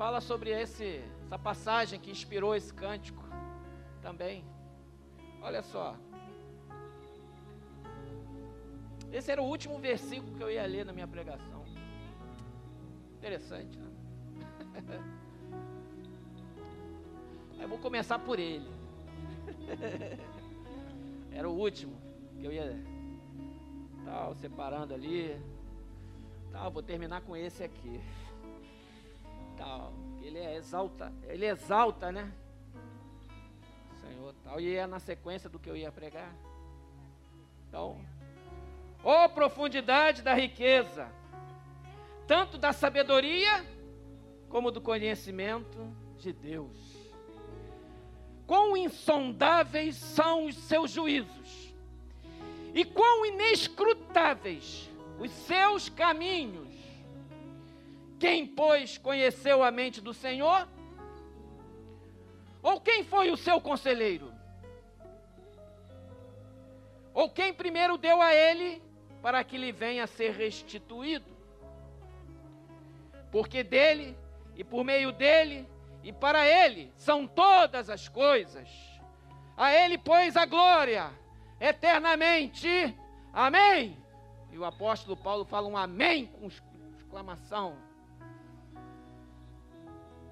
33 fala sobre esse, essa passagem que inspirou esse cântico também. Olha só. Esse era o último versículo que eu ia ler na minha pregação. Interessante, né? Eu vou começar por ele. Era o último que eu ia tal separando ali. Tal, vou terminar com esse aqui. Tal, ele é exalta, ele exalta, né? Senhor, tal, e é na sequência do que eu ia pregar. Então, ó oh, profundidade da riqueza, tanto da sabedoria como do conhecimento de Deus. Quão insondáveis são os seus juízos, e quão inescrutáveis os seus caminhos. Quem, pois, conheceu a mente do Senhor? Ou quem foi o seu conselheiro? Ou quem primeiro deu a ele para que lhe venha a ser restituído? Porque dele e por meio dele e para ele são todas as coisas. A ele, pois, a glória eternamente. Amém. E o apóstolo Paulo fala um amém com exclamação.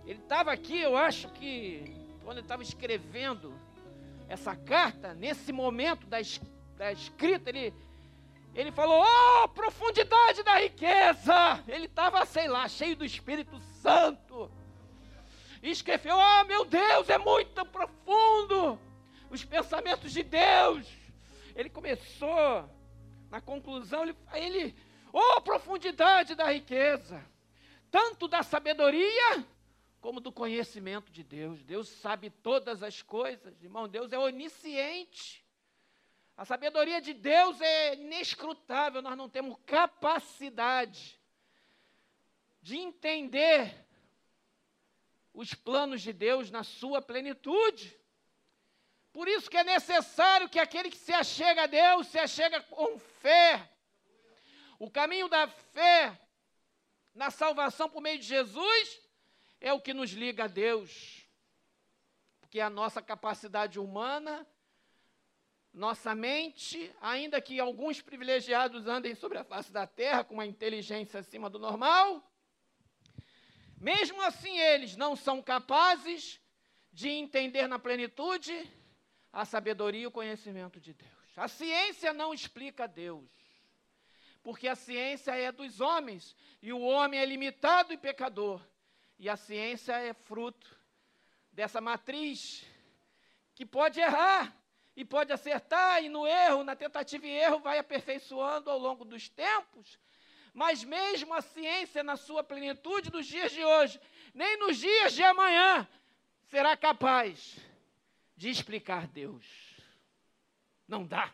Ele estava aqui, eu acho que, quando ele estava escrevendo essa carta, nesse momento da, da escrita, ele, ele falou: Oh, profundidade da riqueza! Ele estava, sei lá, cheio do Espírito Santo. E escreveu: Oh, meu Deus, é muito profundo! Os pensamentos de Deus. Ele começou, na conclusão, ele, ele oh, profundidade da riqueza, tanto da sabedoria como do conhecimento de Deus. Deus sabe todas as coisas, irmão. Deus é onisciente. A sabedoria de Deus é inescrutável, nós não temos capacidade de entender os planos de Deus na sua plenitude. Por isso que é necessário que aquele que se achega a Deus se achega com fé. O caminho da fé na salvação por meio de Jesus é o que nos liga a Deus. Porque a nossa capacidade humana nossa mente, ainda que alguns privilegiados andem sobre a face da terra com uma inteligência acima do normal, mesmo assim eles não são capazes de entender na plenitude a sabedoria e o conhecimento de Deus. A ciência não explica Deus, porque a ciência é dos homens e o homem é limitado e pecador, e a ciência é fruto dessa matriz que pode errar, e pode acertar, e no erro, na tentativa e erro, vai aperfeiçoando ao longo dos tempos. Mas mesmo a ciência, na sua plenitude nos dias de hoje, nem nos dias de amanhã, será capaz de explicar Deus. Não dá,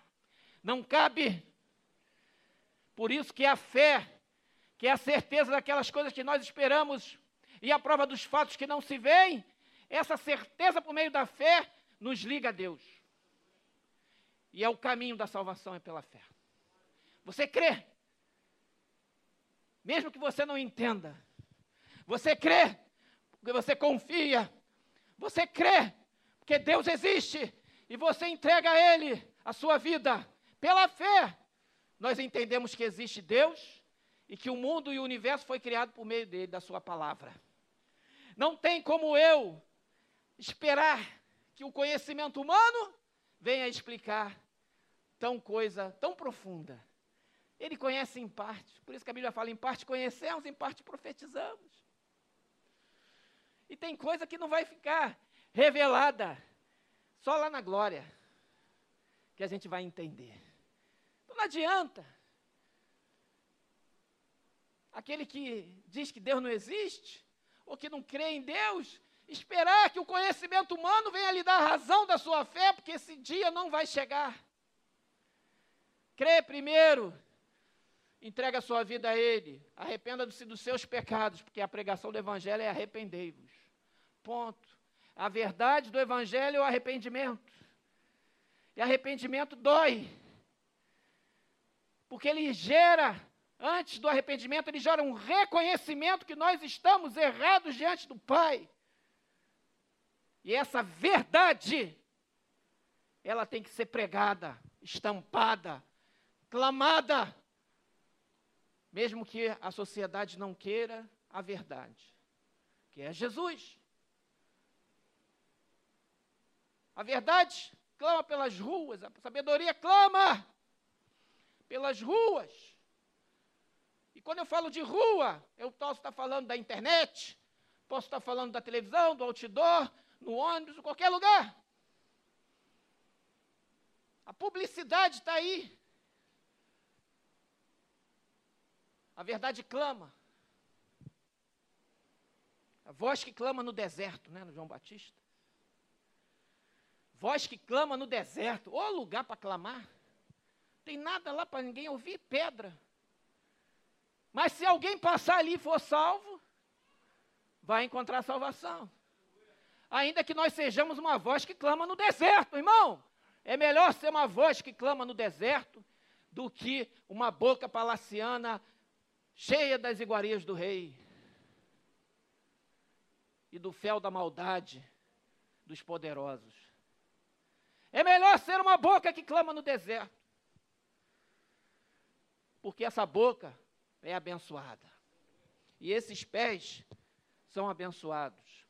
não cabe. Por isso que a fé, que é a certeza daquelas coisas que nós esperamos e a prova dos fatos que não se veem, essa certeza por meio da fé nos liga a Deus. E é o caminho da salvação é pela fé. Você crê. Mesmo que você não entenda. Você crê porque você confia. Você crê porque Deus existe e você entrega a ele a sua vida pela fé. Nós entendemos que existe Deus e que o mundo e o universo foi criado por meio dele, da sua palavra. Não tem como eu esperar que o conhecimento humano venha explicar tão coisa tão profunda. Ele conhece em parte, por isso que a Bíblia fala: em parte conhecemos, em parte profetizamos. E tem coisa que não vai ficar revelada só lá na glória, que a gente vai entender. Então não adianta. Aquele que diz que Deus não existe, ou que não crê em Deus, esperar que o conhecimento humano venha lhe dar razão da sua fé, porque esse dia não vai chegar. Crê primeiro, entrega a sua vida a Ele, arrependa-se dos seus pecados, porque a pregação do Evangelho é arrependei-vos. Ponto. A verdade do Evangelho é o arrependimento. E arrependimento dói. Porque ele gera Antes do arrependimento, ele gera um reconhecimento que nós estamos errados diante do Pai. E essa verdade, ela tem que ser pregada, estampada, clamada, mesmo que a sociedade não queira a verdade, que é Jesus. A verdade clama pelas ruas, a sabedoria clama pelas ruas. E quando eu falo de rua, eu posso estar falando da internet, posso estar falando da televisão, do outdoor, no ônibus, em qualquer lugar. A publicidade está aí. A verdade clama. A voz que clama no deserto, né, no João Batista. Voz que clama no deserto. Ô lugar para clamar. Tem nada lá para ninguém ouvir, pedra. Mas se alguém passar ali e for salvo, vai encontrar salvação ainda que nós sejamos uma voz que clama no deserto, irmão. É melhor ser uma voz que clama no deserto do que uma boca palaciana cheia das iguarias do rei e do fel da maldade dos poderosos. É melhor ser uma boca que clama no deserto, porque essa boca é abençoada e esses pés são abençoados.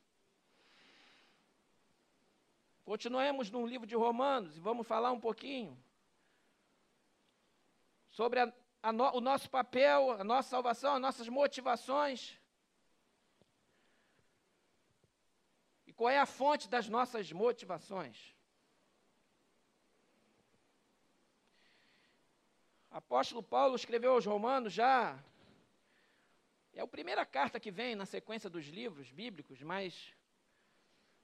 Continuemos no livro de Romanos e vamos falar um pouquinho sobre a, a no, o nosso papel, a nossa salvação, as nossas motivações. E qual é a fonte das nossas motivações? Apóstolo Paulo escreveu aos Romanos já. É a primeira carta que vem na sequência dos livros bíblicos, mas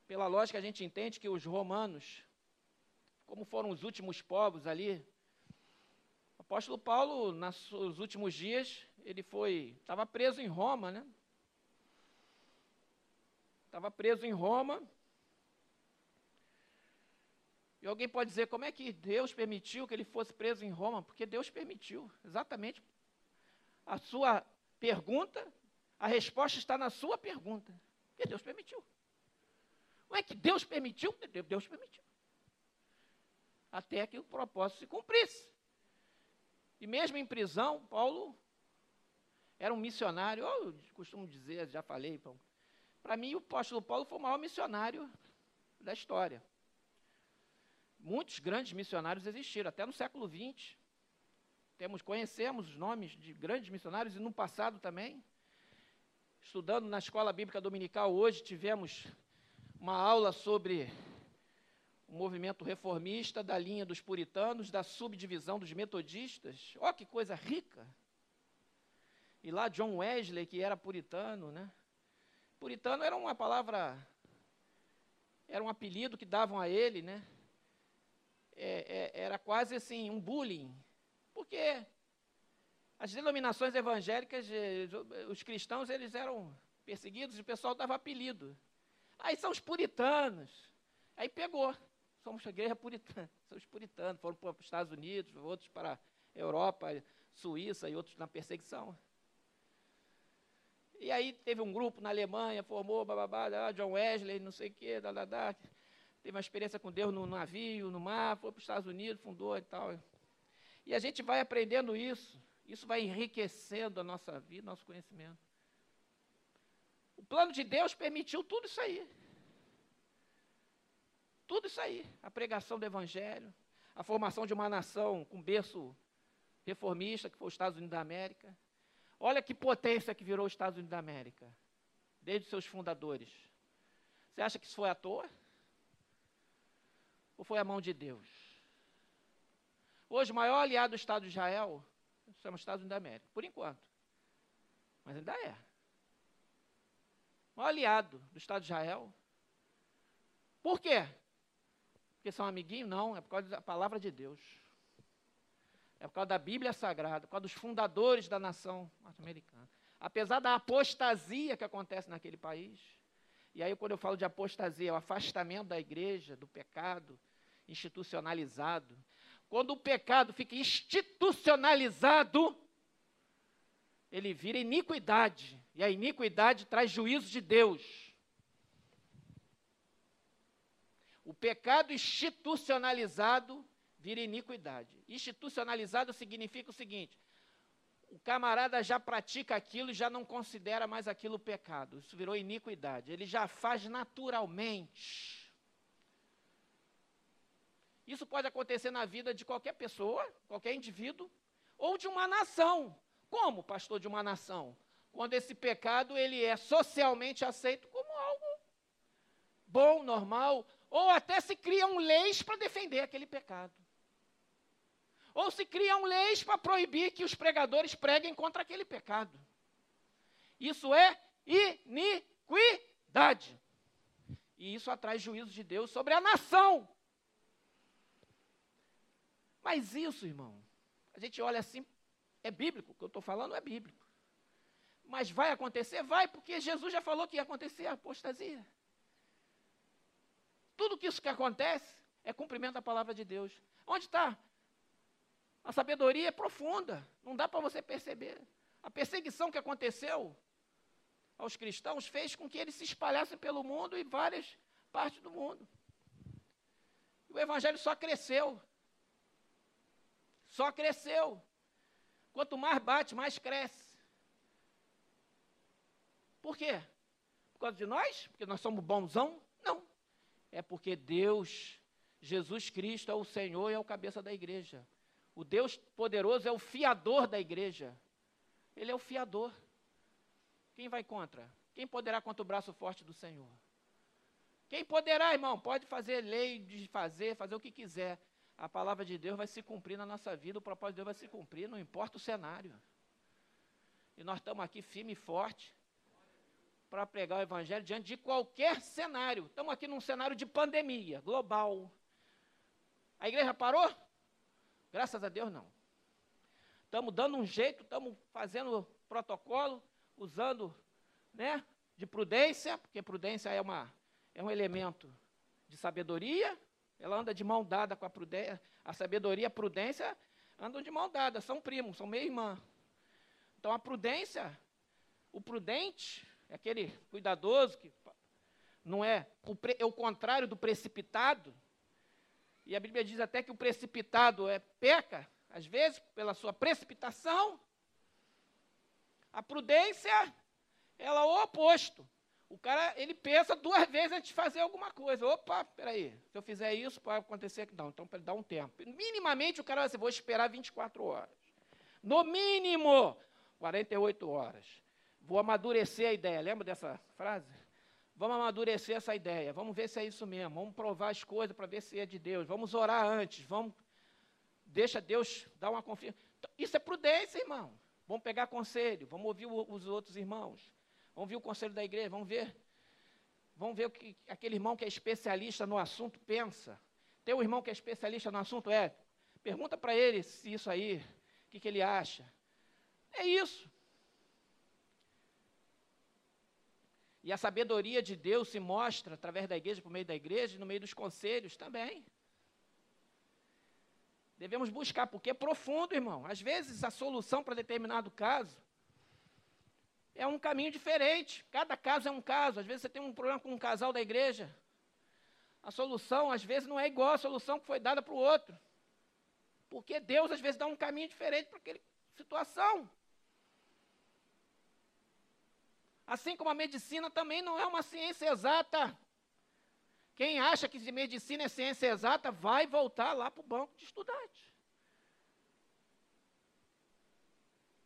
pela lógica, a gente entende que os romanos, como foram os últimos povos ali, o apóstolo Paulo, nos últimos dias, ele foi, estava preso em Roma, né? Estava preso em Roma. E alguém pode dizer, como é que Deus permitiu que ele fosse preso em Roma? Porque Deus permitiu, exatamente. A sua pergunta, a resposta está na sua pergunta. Porque Deus permitiu. Não é que Deus permitiu? Deus permitiu. Até que o propósito se cumprisse. E mesmo em prisão, Paulo era um missionário, eu costumo dizer, já falei, para mim o apóstolo Paulo foi o maior missionário da história. Muitos grandes missionários existiram, até no século XX. Temos, conhecemos os nomes de grandes missionários e no passado também. Estudando na escola bíblica dominical hoje, tivemos uma aula sobre o movimento reformista, da linha dos puritanos, da subdivisão dos metodistas. Ó, oh, que coisa rica! E lá John Wesley, que era puritano, né? Puritano era uma palavra, era um apelido que davam a ele, né? É, é, era quase assim, um bullying. Porque as denominações evangélicas, eh, os cristãos, eles eram perseguidos e o pessoal dava apelido. Aí são os puritanos. Aí pegou. Somos a igreja puritana. São os puritanos. Foram para os Estados Unidos, outros para a Europa, Suíça e outros na perseguição. E aí teve um grupo na Alemanha, formou, bababá, John Wesley, não sei o quê, da, da, da. Teve uma experiência com Deus no navio, no mar, foi para os Estados Unidos, fundou e tal. E a gente vai aprendendo isso. Isso vai enriquecendo a nossa vida, nosso conhecimento. O plano de Deus permitiu tudo isso aí. Tudo isso aí. A pregação do Evangelho, a formação de uma nação com berço reformista, que foi os Estados Unidos da América. Olha que potência que virou os Estados Unidos da América, desde seus fundadores. Você acha que isso foi à toa? Ou foi a mão de Deus? Hoje, o maior aliado do Estado de Israel são os Estados Unidos da América, por enquanto. Mas ainda é maior aliado do Estado de Israel. Por quê? Porque são amiguinhos? Não, é por causa da palavra de Deus. É por causa da Bíblia Sagrada, por causa dos fundadores da nação norte-americana. Apesar da apostasia que acontece naquele país. E aí, quando eu falo de apostasia, é o afastamento da igreja, do pecado institucionalizado. Quando o pecado fica institucionalizado, ele vira iniquidade. E a iniquidade traz juízo de Deus. O pecado institucionalizado vira iniquidade. Institucionalizado significa o seguinte: o camarada já pratica aquilo e já não considera mais aquilo pecado. Isso virou iniquidade. Ele já faz naturalmente. Isso pode acontecer na vida de qualquer pessoa, qualquer indivíduo, ou de uma nação. Como, pastor, de uma nação? Quando esse pecado ele é socialmente aceito como algo bom, normal, ou até se criam leis para defender aquele pecado. Ou se criam leis para proibir que os pregadores preguem contra aquele pecado. Isso é iniquidade. E isso atrai juízo de Deus sobre a nação. Mas isso, irmão, a gente olha assim, é bíblico, o que eu estou falando é bíblico. Mas vai acontecer? Vai, porque Jesus já falou que ia acontecer a apostasia. Tudo que isso que acontece é cumprimento da palavra de Deus. Onde está? A sabedoria é profunda, não dá para você perceber. A perseguição que aconteceu aos cristãos fez com que eles se espalhassem pelo mundo e várias partes do mundo. O evangelho só cresceu. Só cresceu. Quanto mais bate, mais cresce. Por quê? Por causa de nós? Porque nós somos bonzão? Não. É porque Deus, Jesus Cristo é o Senhor e é o cabeça da igreja. O Deus poderoso é o fiador da igreja. Ele é o fiador. Quem vai contra? Quem poderá contra o braço forte do Senhor? Quem poderá, irmão? Pode fazer lei, de fazer, fazer o que quiser a palavra de Deus vai se cumprir na nossa vida, o propósito de Deus vai se cumprir, não importa o cenário. E nós estamos aqui firme e forte para pregar o Evangelho diante de qualquer cenário. Estamos aqui num cenário de pandemia global. A igreja parou? Graças a Deus, não. Estamos dando um jeito, estamos fazendo protocolo, usando né, de prudência, porque prudência é, uma, é um elemento de sabedoria, ela anda de mão dada com a prudência. A sabedoria e a prudência andam de mão dada, são primos, são meia irmã. Então a prudência, o prudente, é aquele cuidadoso que não é o, pre, é o contrário do precipitado. E a Bíblia diz até que o precipitado é peca, às vezes, pela sua precipitação. A prudência, ela é o oposto. O cara, ele pensa duas vezes antes de fazer alguma coisa. Opa, peraí, se eu fizer isso, pode acontecer que não. Então, dar um tempo. Minimamente, o cara vai dizer, vou esperar 24 horas. No mínimo, 48 horas. Vou amadurecer a ideia. Lembra dessa frase? Vamos amadurecer essa ideia. Vamos ver se é isso mesmo. Vamos provar as coisas para ver se é de Deus. Vamos orar antes. Vamos. Deixa Deus dar uma confiança. Isso é prudência, irmão. Vamos pegar conselho. Vamos ouvir os outros irmãos. Vamos ver o conselho da igreja, vamos ver. Vamos ver o que aquele irmão que é especialista no assunto pensa. Tem um irmão que é especialista no assunto, é. Pergunta para ele se isso aí, o que, que ele acha. É isso. E a sabedoria de Deus se mostra através da igreja, por meio da igreja, e no meio dos conselhos também. Devemos buscar, porque é profundo, irmão. Às vezes a solução para determinado caso é um caminho diferente. Cada caso é um caso. Às vezes você tem um problema com um casal da igreja. A solução, às vezes, não é igual à solução que foi dada para o outro. Porque Deus, às vezes, dá um caminho diferente para aquela situação. Assim como a medicina também não é uma ciência exata. Quem acha que medicina é ciência exata, vai voltar lá para o banco de estudante.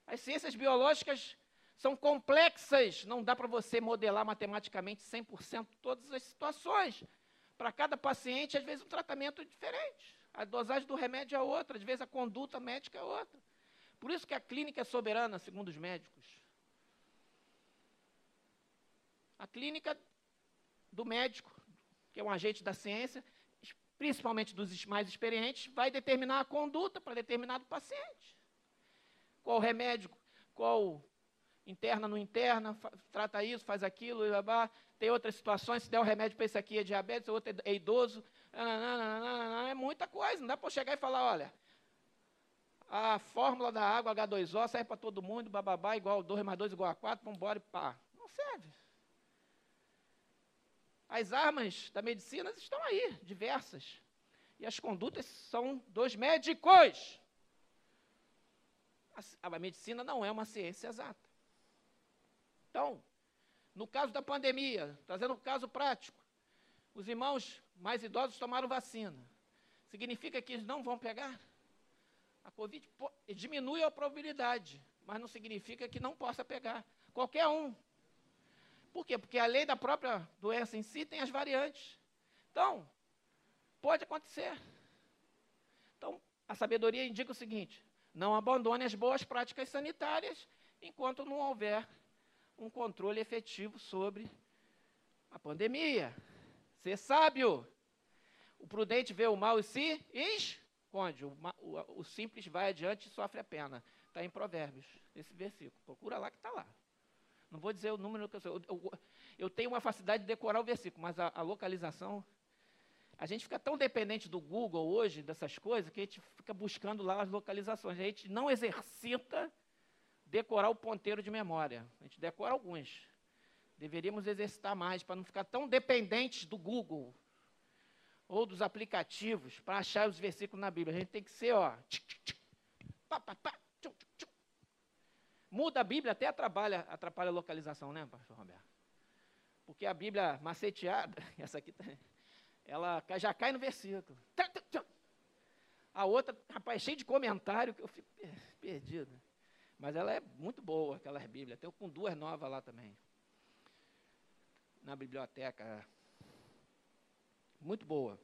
As ciências biológicas são complexas, não dá para você modelar matematicamente 100% todas as situações. Para cada paciente, às vezes, um tratamento é diferente. A dosagem do remédio é outra, às vezes a conduta médica é outra. Por isso que a clínica é soberana, segundo os médicos. A clínica do médico, que é um agente da ciência, principalmente dos mais experientes, vai determinar a conduta para determinado paciente. Qual remédio, qual interna, não interna, trata isso, faz aquilo, blá. tem outras situações, se der o um remédio para esse aqui é diabetes, outro é idoso, é muita coisa, não dá para chegar e falar, olha, a fórmula da água H2O serve para todo mundo, bababá, igual 2 mais 2 igual a 4, vamos embora e pá. Não serve. As armas da medicina estão aí, diversas. E as condutas são dos médicos. A, a medicina não é uma ciência exata. Então, no caso da pandemia, trazendo um caso prático, os irmãos mais idosos tomaram vacina. Significa que eles não vão pegar? A Covid diminui a probabilidade, mas não significa que não possa pegar. Qualquer um. Por quê? Porque a lei da própria doença em si tem as variantes. Então, pode acontecer. Então, a sabedoria indica o seguinte: não abandone as boas práticas sanitárias enquanto não houver um controle efetivo sobre a pandemia. Ser sábio. O prudente vê o mal e se esconde. O, o, o simples vai adiante e sofre a pena. Está em Provérbios, esse versículo. Procura lá que está lá. Não vou dizer o número que eu sou. Eu, eu, tenho uma facilidade de decorar o versículo, mas a, a localização. A gente fica tão dependente do Google hoje, dessas coisas, que a gente fica buscando lá as localizações. A gente não exercita decorar o ponteiro de memória. A gente decora alguns. Deveríamos exercitar mais para não ficar tão dependentes do Google ou dos aplicativos para achar os versículos na Bíblia. A gente tem que ser, ó. pá, pá, pá, Muda a Bíblia, até atrapalha, atrapalha a localização, né, pastor Roberto? Porque a Bíblia maceteada, essa aqui, tá, ela já cai no versículo. A outra, rapaz, cheio de comentário que eu fico perdido. Mas ela é muito boa, aquela Bíblia. Tenho com duas novas lá também. Na biblioteca. Muito boa.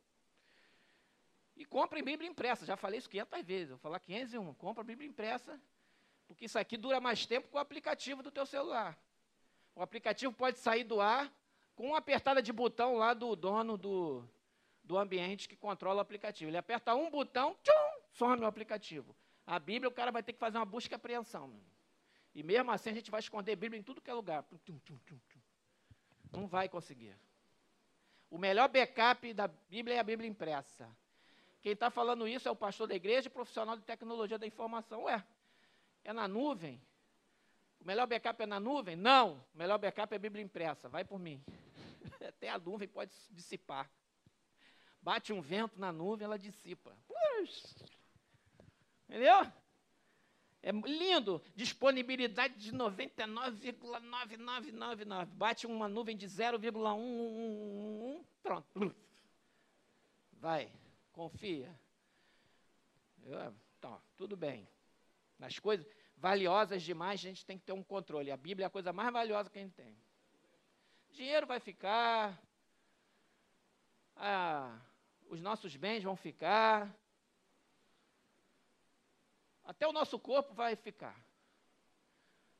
E comprem Bíblia impressa. Já falei isso 500 vezes. Vou falar 501. Compra Bíblia impressa porque isso aqui dura mais tempo com o aplicativo do teu celular. O aplicativo pode sair do ar com uma apertada de botão lá do dono do, do ambiente que controla o aplicativo. Ele aperta um botão, tchum, some o aplicativo. A Bíblia, o cara vai ter que fazer uma busca e apreensão. E mesmo assim, a gente vai esconder a Bíblia em tudo que é lugar. Não vai conseguir. O melhor backup da Bíblia é a Bíblia impressa. Quem está falando isso é o pastor da igreja e profissional de tecnologia da informação. Ué, é na nuvem? O melhor backup é na nuvem? Não. O melhor backup é a Bíblia impressa. Vai por mim. Até a nuvem pode dissipar. Bate um vento na nuvem, ela dissipa. Entendeu? É lindo. Disponibilidade de 99,9999. Bate uma nuvem de 0,111. Pronto. Vai. Confia. Então, tudo bem. Nas coisas valiosas demais, a gente tem que ter um controle. A Bíblia é a coisa mais valiosa que a gente tem. Dinheiro vai ficar, ah, os nossos bens vão ficar, até o nosso corpo vai ficar.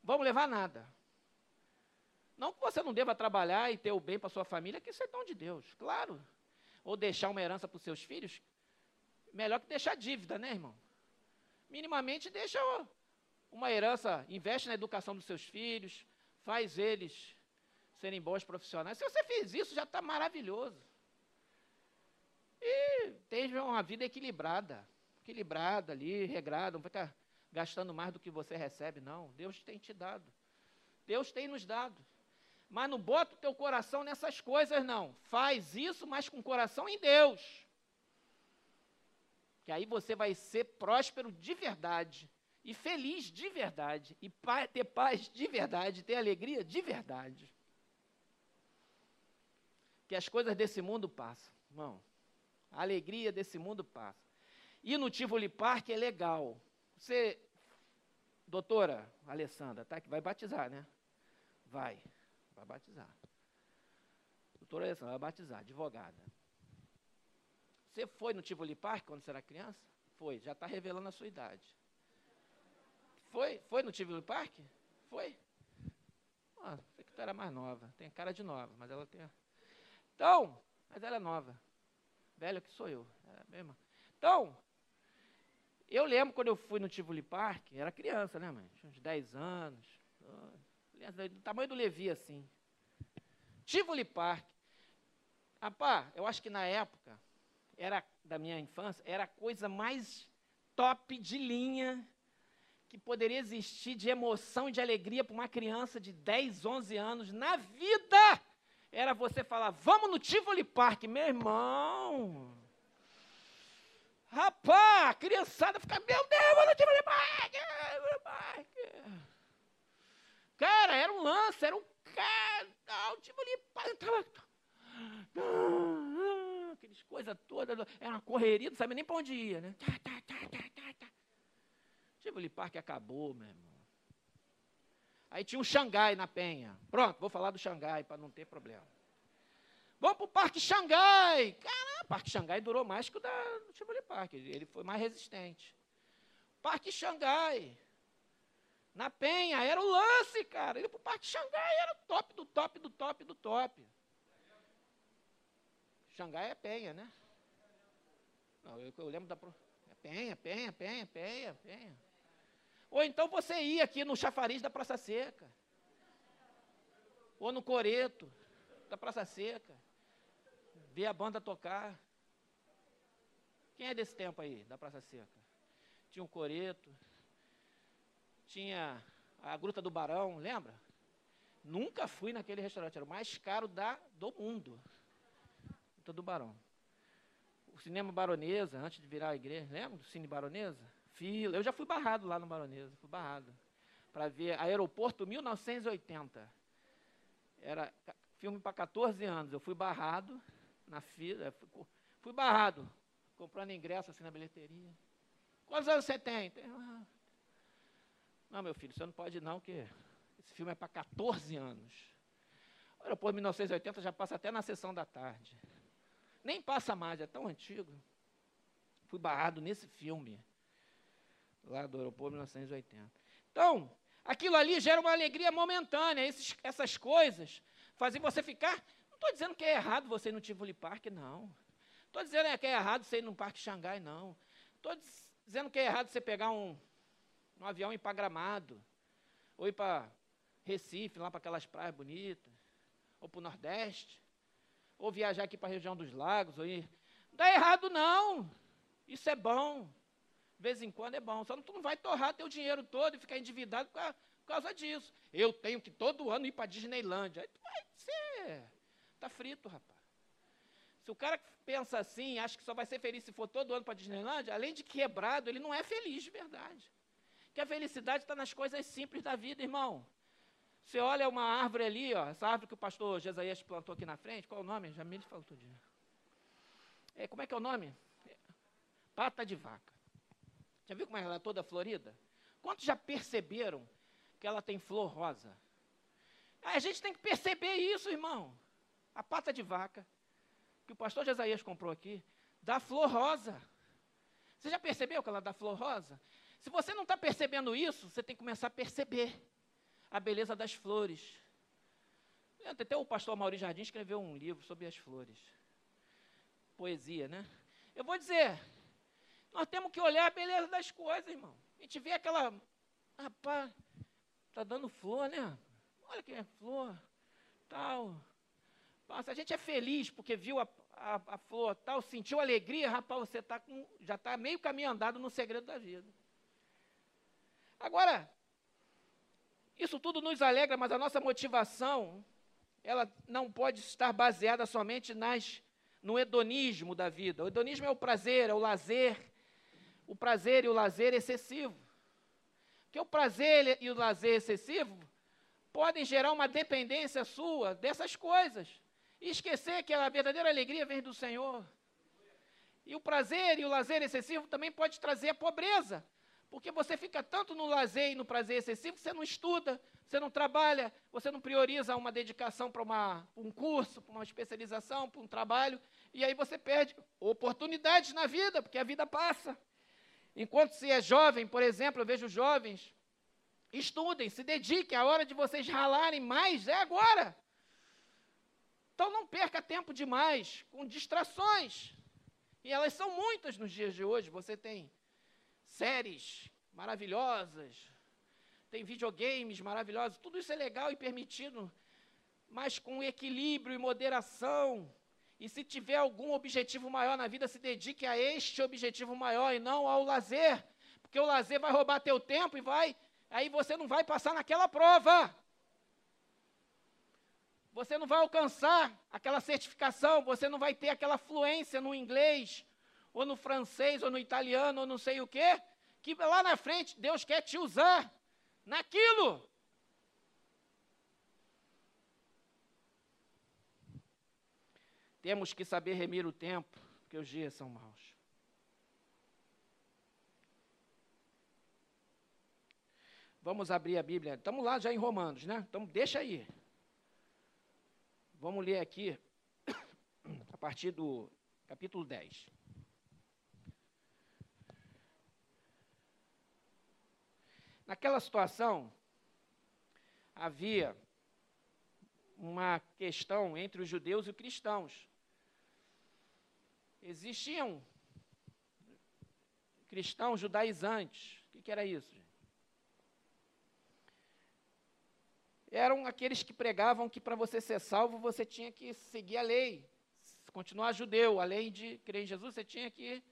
Vamos levar nada. Não que você não deva trabalhar e ter o bem para sua família, que isso é dom de Deus, claro. Ou deixar uma herança para os seus filhos, melhor que deixar dívida, né, irmão? minimamente deixa uma herança, investe na educação dos seus filhos, faz eles serem bons profissionais. Se você fez isso, já está maravilhoso. E tenha uma vida equilibrada, equilibrada ali, regrada, não ficar gastando mais do que você recebe, não. Deus tem te dado. Deus tem nos dado. Mas não bota o teu coração nessas coisas, não. Faz isso, mas com o coração em Deus que aí você vai ser próspero de verdade, e feliz de verdade, e ter paz de verdade, ter alegria de verdade. Que as coisas desse mundo passam, irmão. A alegria desse mundo passa. E no Tivoli Park é legal. Você, doutora Alessandra, tá? Que vai batizar, né? Vai, vai batizar. Doutora Alessandra vai batizar, advogada. Você foi no Tivoli Park quando você era criança? Foi, já está revelando a sua idade. Foi? Foi no Tivoli Park? Foi? Ah, sei que tu era mais nova. Tem cara de nova, mas ela tem. Então, mas ela é nova. Velha que sou eu. É mesmo. Então, eu lembro quando eu fui no Tivoli Park, era criança, né, mãe? Tinha uns 10 anos. Do tamanho do Levi, assim. Tivoli Park. Rapaz, eu acho que na época, era da minha infância, era a coisa mais top de linha que poderia existir de emoção e de alegria para uma criança de 10, 11 anos na vida era você falar, vamos no Tivoli Park, meu irmão. Rapaz, criançada fica, meu Deus, vou no Tivoli Park. Cara, era um lance, era um cara, o Tivoli Park. Tava, aqueles coisas todas, era uma correria, não sabia nem para onde ia, né? Tá, tá, tá, tá, tá, tá. Tivoli acabou, meu irmão. Aí tinha um Xangai na Penha. Pronto, vou falar do Xangai para não ter problema. Vamos para o Parque Xangai. Caramba, o Parque Xangai durou mais que o da, do Tivoli Park. Ele foi mais resistente. Parque Xangai. Na Penha, era o lance, cara. Ele para o Parque Xangai era o top do top do top do top. Xangai é Penha, né? Não, eu, eu lembro da. É Penha, Penha, Penha, Penha, Penha. Ou então você ia aqui no chafariz da Praça Seca. Ou no Coreto da Praça Seca. Ver a banda tocar. Quem é desse tempo aí, da Praça Seca? Tinha um Coreto. Tinha a Gruta do Barão, lembra? Nunca fui naquele restaurante, era o mais caro da, do mundo. Gruta do Barão. O cinema Baronesa, antes de virar a igreja, lembra do Cine Baronesa? fila. Eu já fui barrado lá no Baronesa, fui barrado. Para ver Aeroporto 1980. Era filme para 14 anos. Eu fui barrado na fila. Fui, fui, barrado, comprando ingresso assim na bilheteria. Quantos anos você tem? Ah. Não, meu filho, você não pode não, que esse filme é para 14 anos. O Aeroporto 1980 já passa até na sessão da tarde. Nem passa mais, é tão antigo. Fui barrado nesse filme lá do aeroporto 1980. Então, aquilo ali gera uma alegria momentânea. Esses, essas coisas fazem você ficar. Estou dizendo que é errado você ir no Tivoli Park, não. Estou dizendo que é errado você ir no Parque Xangai, não. Estou dizendo que é errado você pegar um, um avião e ir para Gramado, ou ir para Recife, lá para aquelas praias bonitas, ou para o Nordeste, ou viajar aqui para a região dos lagos, ou ir. Não dá errado, não. Isso é bom. De vez em quando é bom. Só não, tu não vai torrar teu dinheiro todo e ficar endividado por causa, por causa disso. Eu tenho que todo ano ir para Disneylândia. Aí tu vai ser. Tá frito, rapaz. Se o cara pensa assim, acha que só vai ser feliz se for todo ano para Disneylândia, além de quebrado, ele não é feliz de verdade. Que a felicidade está nas coisas simples da vida, irmão. Você olha uma árvore ali, ó, essa árvore que o pastor Jesaías plantou aqui na frente, qual é o nome? Me falou dia. É, como é que é o nome? Pata de vaca. Já viu como ela é toda florida? Quantos já perceberam que ela tem flor rosa? A gente tem que perceber isso, irmão. A pata de vaca que o pastor Jesaías comprou aqui dá flor rosa. Você já percebeu que ela dá flor rosa? Se você não está percebendo isso, você tem que começar a perceber a beleza das flores. Até o pastor Mauri Jardim escreveu um livro sobre as flores. Poesia, né? Eu vou dizer, nós temos que olhar a beleza das coisas, irmão. A gente vê aquela. Rapaz, tá dando flor, né? Olha que é flor, tal. Nossa, a gente é feliz porque viu a, a, a flor, tal, sentiu alegria, rapaz, você tá com, já está meio caminho andado no segredo da vida. Agora, isso tudo nos alegra, mas a nossa motivação, ela não pode estar baseada somente nas, no hedonismo da vida. O hedonismo é o prazer, é o lazer, o prazer e o lazer excessivo. Porque o prazer e o lazer excessivo podem gerar uma dependência sua dessas coisas. E esquecer que a verdadeira alegria vem do Senhor. E o prazer e o lazer excessivo também pode trazer a pobreza. Porque você fica tanto no lazer e no prazer excessivo que você não estuda, você não trabalha, você não prioriza uma dedicação para um curso, para uma especialização, para um trabalho, e aí você perde oportunidades na vida, porque a vida passa. Enquanto se é jovem, por exemplo, eu vejo jovens, estudem, se dediquem, a hora de vocês ralarem mais é agora. Então não perca tempo demais com distrações. E elas são muitas nos dias de hoje. Você tem séries maravilhosas, tem videogames maravilhosos, tudo isso é legal e permitido, mas com equilíbrio e moderação. E se tiver algum objetivo maior na vida, se dedique a este objetivo maior e não ao lazer. Porque o lazer vai roubar teu tempo e vai, aí você não vai passar naquela prova. Você não vai alcançar aquela certificação, você não vai ter aquela fluência no inglês, ou no francês, ou no italiano, ou não sei o quê, que lá na frente Deus quer te usar naquilo. Temos que saber remir o tempo, porque os dias são maus. Vamos abrir a Bíblia. Estamos lá já em Romanos, né? Então deixa aí. Vamos ler aqui a partir do capítulo 10. Naquela situação, havia uma questão entre os judeus e os cristãos. Existiam cristãos judaizantes. O que, que era isso? Eram aqueles que pregavam que para você ser salvo você tinha que seguir a lei, continuar judeu. Além de crer em Jesus, você tinha que.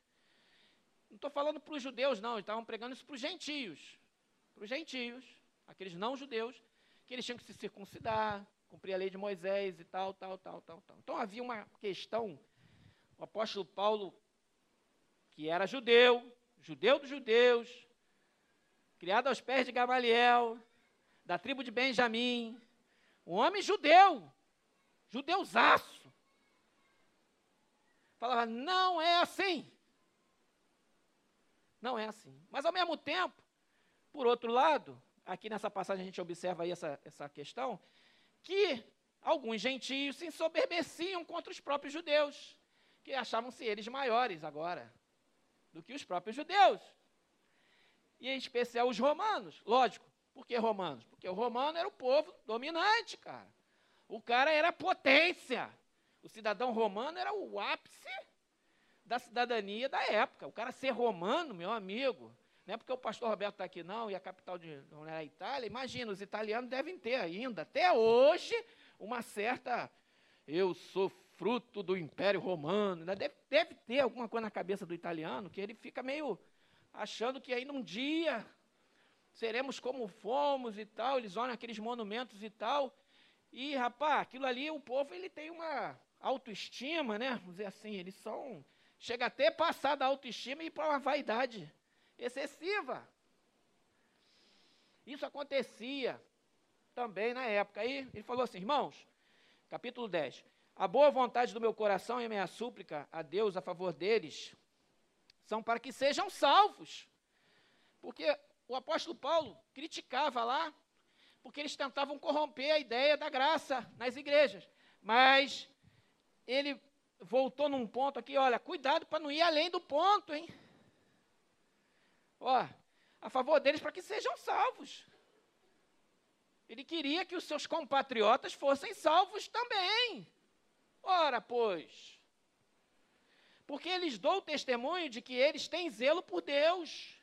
Não estou falando para os judeus, não, estavam pregando isso para os gentios. Para os gentios, aqueles não judeus, que eles tinham que se circuncidar, cumprir a lei de Moisés e tal, tal, tal, tal, tal. Então havia uma questão o apóstolo Paulo, que era judeu, judeu dos judeus, criado aos pés de Gamaliel, da tribo de Benjamim, um homem judeu, judeuzaço. Falava, não é assim. Não é assim. Mas ao mesmo tempo, por outro lado, aqui nessa passagem a gente observa aí essa, essa questão, que alguns gentios se ensoberbeciam contra os próprios judeus que achavam-se eles maiores agora do que os próprios judeus. E em especial os romanos. Lógico, por que romanos? Porque o romano era o povo dominante, cara. O cara era potência. O cidadão romano era o ápice da cidadania da época. O cara ser romano, meu amigo, não é porque o pastor Roberto está aqui, não, e a capital de, não é a Itália. Imagina, os italianos devem ter ainda, até hoje, uma certa. Eu sou fruto do Império Romano. Né? Deve, deve ter alguma coisa na cabeça do italiano que ele fica meio achando que ainda um dia seremos como fomos e tal. Eles olham aqueles monumentos e tal. E, rapaz, aquilo ali, o povo ele tem uma autoestima, né? Vamos dizer assim, eles são. Chega até a passar da autoestima e para uma vaidade excessiva. Isso acontecia também na época. Aí ele falou assim, irmãos, capítulo 10. A boa vontade do meu coração e a minha súplica a Deus a favor deles são para que sejam salvos. Porque o apóstolo Paulo criticava lá, porque eles tentavam corromper a ideia da graça nas igrejas. Mas ele voltou num ponto aqui, olha, cuidado para não ir além do ponto, hein? Ó, a favor deles para que sejam salvos. Ele queria que os seus compatriotas fossem salvos também. Ora, pois, porque eles dão testemunho de que eles têm zelo por Deus,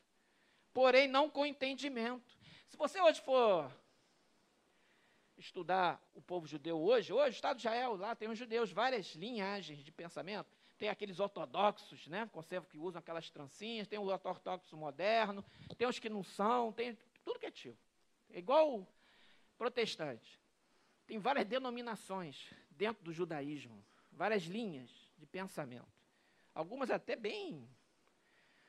porém não com entendimento. Se você hoje for estudar o povo judeu hoje, hoje o Estado de Israel, lá tem os judeus, várias linhagens de pensamento. Tem aqueles ortodoxos, né, conserva que usam aquelas trancinhas, tem o ortodoxo moderno, tem os que não são, tem tudo que é tipo. É igual protestante. Tem várias denominações dentro do judaísmo, várias linhas de pensamento. Algumas até bem,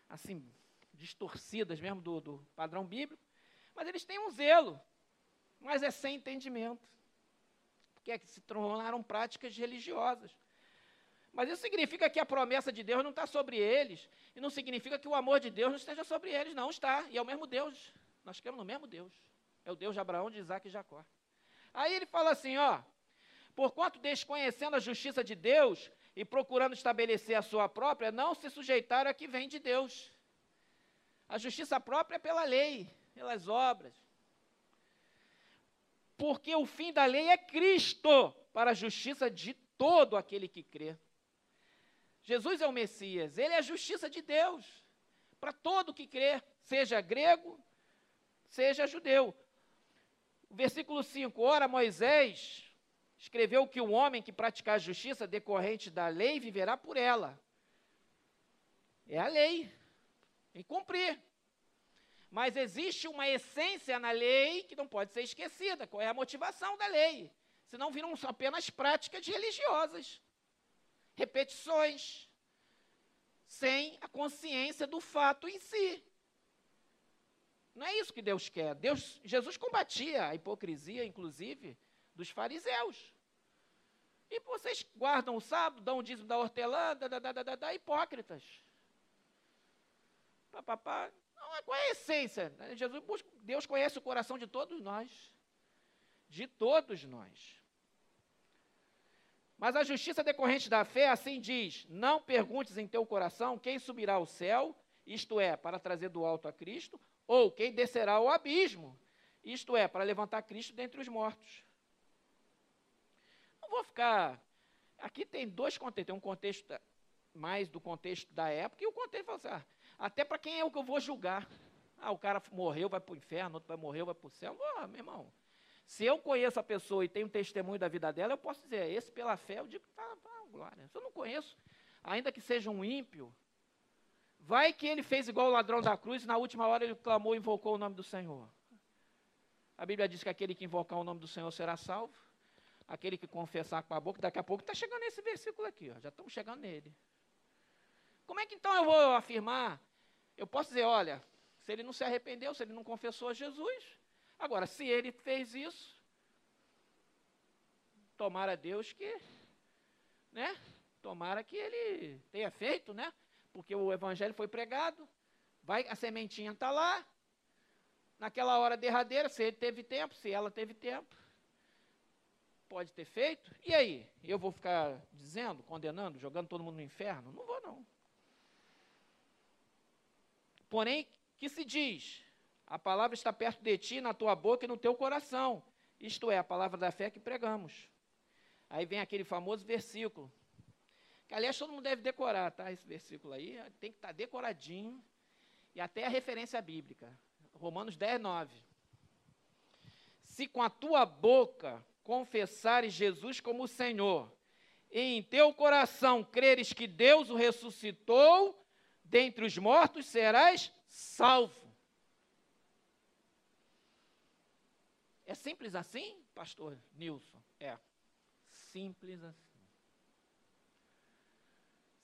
assim, distorcidas mesmo do, do padrão bíblico, mas eles têm um zelo, mas é sem entendimento, porque é que se tornaram práticas religiosas. Mas isso significa que a promessa de Deus não está sobre eles, e não significa que o amor de Deus não esteja sobre eles, não está, e é o mesmo Deus, nós queremos no mesmo Deus, é o Deus de Abraão, de Isaac e Jacó. Aí ele fala assim, ó, Porquanto, desconhecendo a justiça de Deus e procurando estabelecer a sua própria, não se sujeitaram a que vem de Deus. A justiça própria é pela lei, pelas obras. Porque o fim da lei é Cristo, para a justiça de todo aquele que crê. Jesus é o Messias, ele é a justiça de Deus, para todo que crê, seja grego, seja judeu. Versículo 5: Ora, Moisés escreveu que o homem que praticar a justiça decorrente da lei viverá por ela. É a lei. Tem que cumprir. Mas existe uma essência na lei que não pode ser esquecida. Qual é a motivação da lei? Senão viram apenas práticas religiosas, repetições, sem a consciência do fato em si. Não é isso que Deus quer. Deus, Jesus combatia a hipocrisia, inclusive, dos fariseus. E vocês guardam o sábado, dão o dízimo da hortelã, da, da, da, da, da hipócritas. Papapá. Não, qual é a essência? Jesus busca, Deus conhece o coração de todos nós. De todos nós. Mas a justiça decorrente da fé assim diz: Não perguntes em teu coração quem subirá ao céu, isto é, para trazer do alto a Cristo, ou quem descerá ao abismo, isto é, para levantar Cristo dentre os mortos. Não vou ficar. Aqui tem dois contextos: tem um contexto mais do contexto da época e o contexto assim, ah, até para quem é o que eu vou julgar. Ah, o cara morreu, vai para o inferno, outro vai morrer, vai para o céu. Oh, meu irmão, se eu conheço a pessoa e tenho testemunho da vida dela, eu posso dizer, esse pela fé, eu digo, tá, tá, glória. Se eu não conheço, ainda que seja um ímpio, vai que ele fez igual o ladrão da cruz e na última hora ele clamou e invocou o nome do Senhor. A Bíblia diz que aquele que invocar o nome do Senhor será salvo. Aquele que confessar com a boca, daqui a pouco está chegando nesse versículo aqui, ó, já estamos chegando nele. Como é que então eu vou afirmar? Eu posso dizer, olha, se ele não se arrependeu, se ele não confessou a Jesus. Agora, se ele fez isso, tomara Deus que, né? Tomara que ele tenha feito, né? Porque o evangelho foi pregado, vai a sementinha está lá. Naquela hora derradeira, se ele teve tempo, se ela teve tempo, pode ter feito. E aí? Eu vou ficar dizendo, condenando, jogando todo mundo no inferno? Não vou não. Porém, que se diz? A palavra está perto de ti, na tua boca e no teu coração. Isto é, a palavra da fé que pregamos. Aí vem aquele famoso versículo. Que, aliás, todo mundo deve decorar, tá? Esse versículo aí. Tem que estar tá decoradinho. E até a referência bíblica. Romanos 10, 9. Se com a tua boca confessares Jesus como Senhor, e em teu coração creres que Deus o ressuscitou, dentre os mortos serás salvo. É simples assim, pastor Nilson? É. Simples assim.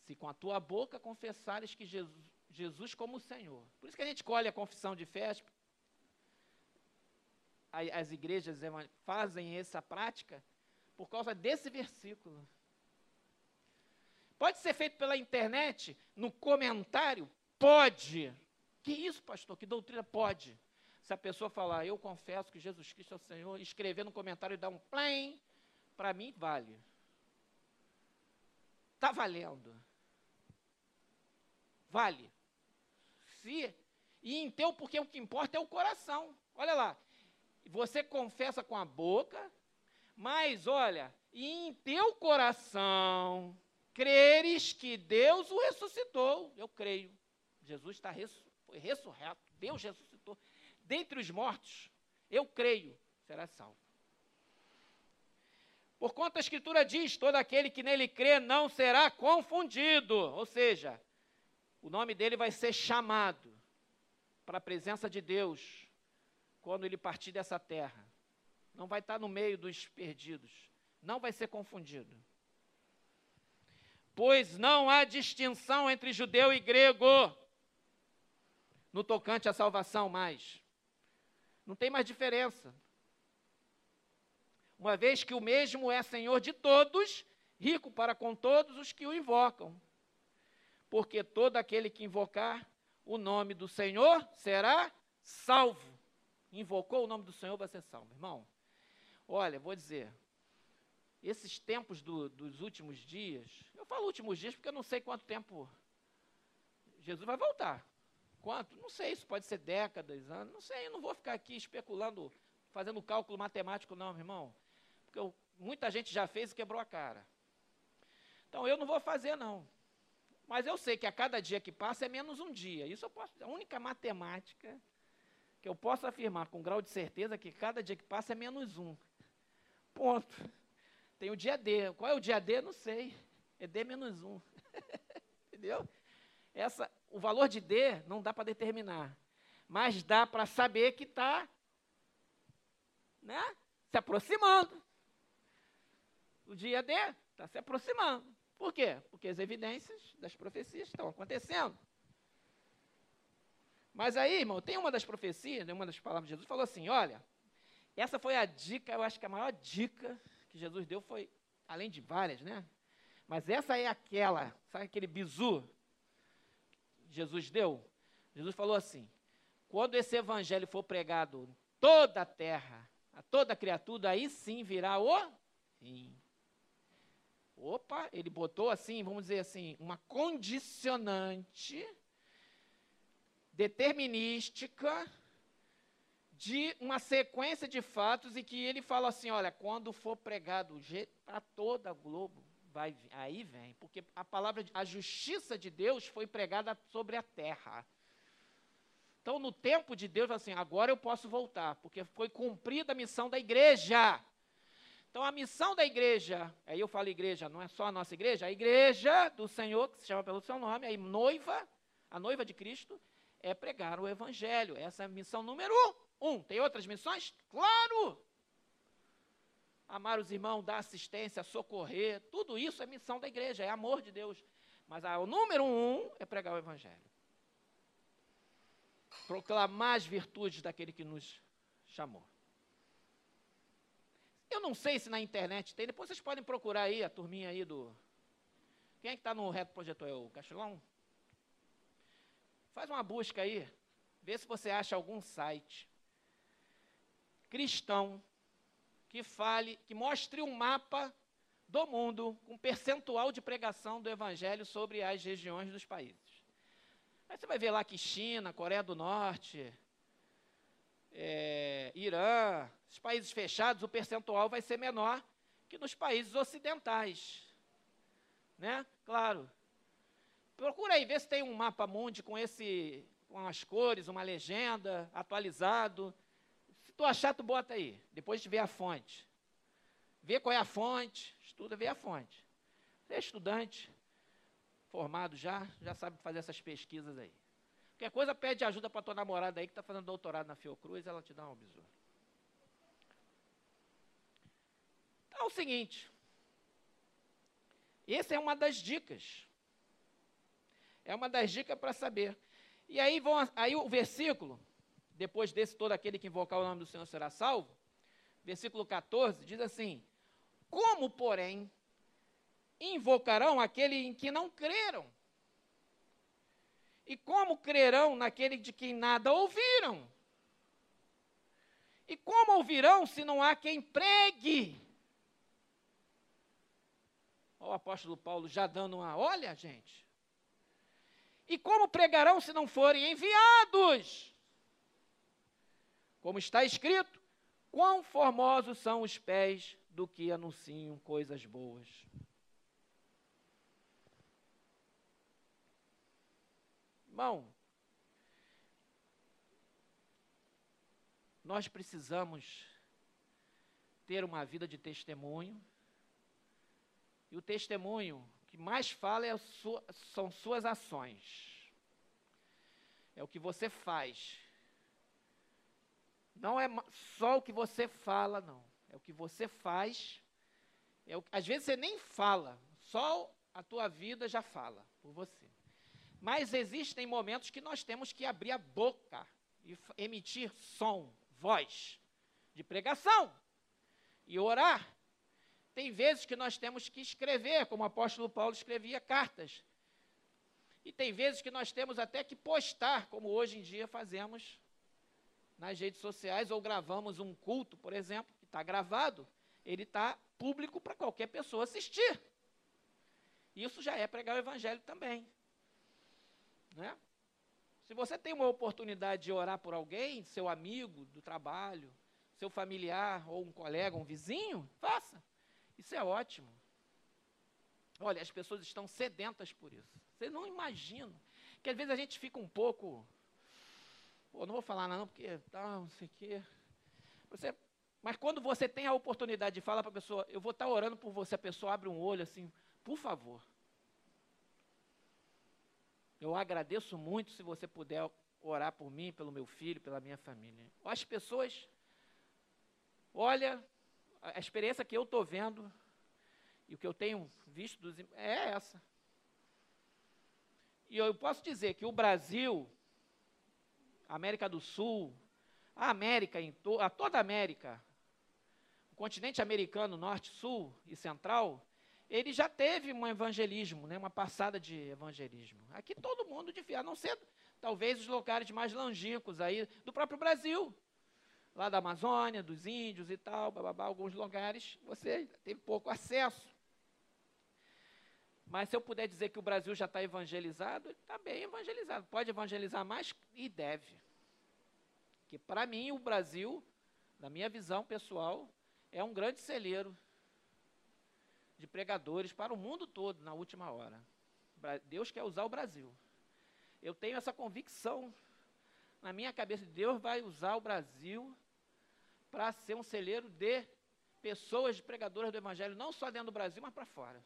Se com a tua boca confessares que Jesus, Jesus como o Senhor. Por isso que a gente colhe a confissão de fé. As igrejas fazem essa prática por causa desse versículo. Pode ser feito pela internet, no comentário? Pode. Que isso, pastor? Que doutrina? Pode. Se a pessoa falar, eu confesso que Jesus Cristo é o Senhor, escrever no comentário e dar um play, para mim vale. Está valendo. Vale. Se, e em teu, porque o que importa é o coração. Olha lá. Você confessa com a boca, mas olha, e em teu coração creres que Deus o ressuscitou. Eu creio. Jesus está res, foi ressurreto. Deus ressuscitou. Dentre os mortos, eu creio, será salvo. Por quanto a Escritura diz: todo aquele que nele crê não será confundido. Ou seja, o nome dele vai ser chamado para a presença de Deus quando ele partir dessa terra. Não vai estar no meio dos perdidos. Não vai ser confundido pois não há distinção entre judeu e grego no tocante à salvação mais. Não tem mais diferença. Uma vez que o mesmo é Senhor de todos, rico para com todos os que o invocam. Porque todo aquele que invocar o nome do Senhor será salvo. Invocou o nome do Senhor, vai ser salvo. Irmão, olha, vou dizer, esses tempos do, dos últimos dias, eu falo últimos dias porque eu não sei quanto tempo Jesus vai voltar. Quanto? Não sei, isso pode ser décadas, anos, não sei, eu não vou ficar aqui especulando, fazendo cálculo matemático, não, meu irmão. Porque eu, muita gente já fez e quebrou a cara. Então eu não vou fazer, não. Mas eu sei que a cada dia que passa é menos um dia. Isso eu posso. A única matemática que eu posso afirmar com grau de certeza é que cada dia que passa é menos um. Ponto. Tem o dia D. Qual é o dia D? Não sei. É D menos 1. Entendeu? Essa, o valor de D não dá para determinar. mas dá para saber que está né, se aproximando. O dia D está se aproximando. Por quê? Porque as evidências das profecias estão acontecendo. Mas aí, irmão, tem uma das profecias, uma das palavras de Jesus, falou assim: olha, essa foi a dica, eu acho que a maior dica que Jesus deu foi, além de várias, né? Mas essa é aquela, sabe aquele bizu que Jesus deu? Jesus falou assim: quando esse evangelho for pregado em toda a terra, a toda criatura, aí sim virá o fim. Opa, ele botou assim, vamos dizer assim, uma condicionante determinística de uma sequência de fatos e que ele fala assim, olha, quando for pregado para toda a globo, vai aí vem, porque a palavra, a justiça de Deus foi pregada sobre a terra. Então, no tempo de Deus, assim, agora eu posso voltar, porque foi cumprida a missão da igreja. Então, a missão da igreja, aí eu falo igreja, não é só a nossa igreja, a igreja do Senhor, que se chama pelo seu nome, a noiva, a noiva de Cristo, é pregar o evangelho. Essa é a missão número um. Tem outras missões? Claro! Amar os irmãos, dar assistência, socorrer, tudo isso é missão da igreja, é amor de Deus. Mas o número um é pregar o evangelho proclamar as virtudes daquele que nos chamou. Eu não sei se na internet tem, depois vocês podem procurar aí a turminha aí do. Quem é que está no Reto Projetor? É o Castelão? Faz uma busca aí, vê se você acha algum site cristão que fale, que mostre um mapa do mundo com percentual de pregação do evangelho sobre as regiões dos países. Aí você vai ver lá que China, Coreia do Norte, é, Irã, os países fechados, o percentual vai ser menor que nos países ocidentais. Né? Claro. Procura aí, ver se tem um mapa mundi com esse, com as cores, uma legenda, atualizado. Se tu achar, tu bota aí. Depois de ver a fonte. Vê qual é a fonte, estuda, vê a fonte. Você é estudante, formado já, já sabe fazer essas pesquisas aí. Qualquer coisa, pede ajuda para tua namorada aí que está fazendo doutorado na Fiocruz, ela te dá um besouro. Então é o seguinte. Essa é uma das dicas. É uma das dicas para saber. E aí, vão, aí o versículo, depois desse todo aquele que invocar o nome do Senhor será salvo, versículo 14, diz assim: Como, porém, invocarão aquele em que não creram. E como crerão naquele de quem nada ouviram? E como ouvirão se não há quem pregue? o apóstolo Paulo já dando uma, olha, gente. E como pregarão se não forem enviados? Como está escrito, quão formosos são os pés do que anunciam coisas boas. Irmão, nós precisamos ter uma vida de testemunho. E o testemunho que mais fala é sua, são suas ações. É o que você faz. Não é só o que você fala, não. É o que você faz. É o, às vezes você nem fala, só a tua vida já fala por você. Mas existem momentos que nós temos que abrir a boca e emitir som, voz de pregação e orar. Tem vezes que nós temos que escrever, como o apóstolo Paulo escrevia cartas. E tem vezes que nós temos até que postar, como hoje em dia fazemos nas redes sociais, ou gravamos um culto, por exemplo, que está gravado, ele está público para qualquer pessoa assistir. Isso já é pregar o evangelho também. Né? Se você tem uma oportunidade de orar por alguém, seu amigo do trabalho, seu familiar, ou um colega, um vizinho, faça. Isso é ótimo. Olha, as pessoas estão sedentas por isso. Vocês não imaginam. Que às vezes a gente fica um pouco. Pô, não vou falar não, porque tá, não sei o quê. Você, mas quando você tem a oportunidade de falar para a pessoa, eu vou estar tá orando por você, a pessoa abre um olho assim, por favor, eu agradeço muito se você puder orar por mim, pelo meu filho, pela minha família. As pessoas, olha, a experiência que eu estou vendo e o que eu tenho visto dos, é essa. E eu posso dizer que o Brasil, América do Sul, a América, em to, a toda a América, o continente americano, norte, sul e central, ele já teve um evangelismo, né, uma passada de evangelismo. Aqui todo mundo devia, a não ser talvez os locais mais longínquos aí do próprio Brasil, lá da Amazônia, dos índios e tal, bababá, alguns lugares você teve pouco acesso. Mas se eu puder dizer que o Brasil já está evangelizado, está bem evangelizado. Pode evangelizar mais e deve. Que para mim o Brasil, na minha visão pessoal, é um grande celeiro de pregadores para o mundo todo na última hora. Deus quer usar o Brasil. Eu tenho essa convicção na minha cabeça. Deus vai usar o Brasil para ser um celeiro de pessoas, de pregadoras do Evangelho, não só dentro do Brasil, mas para fora.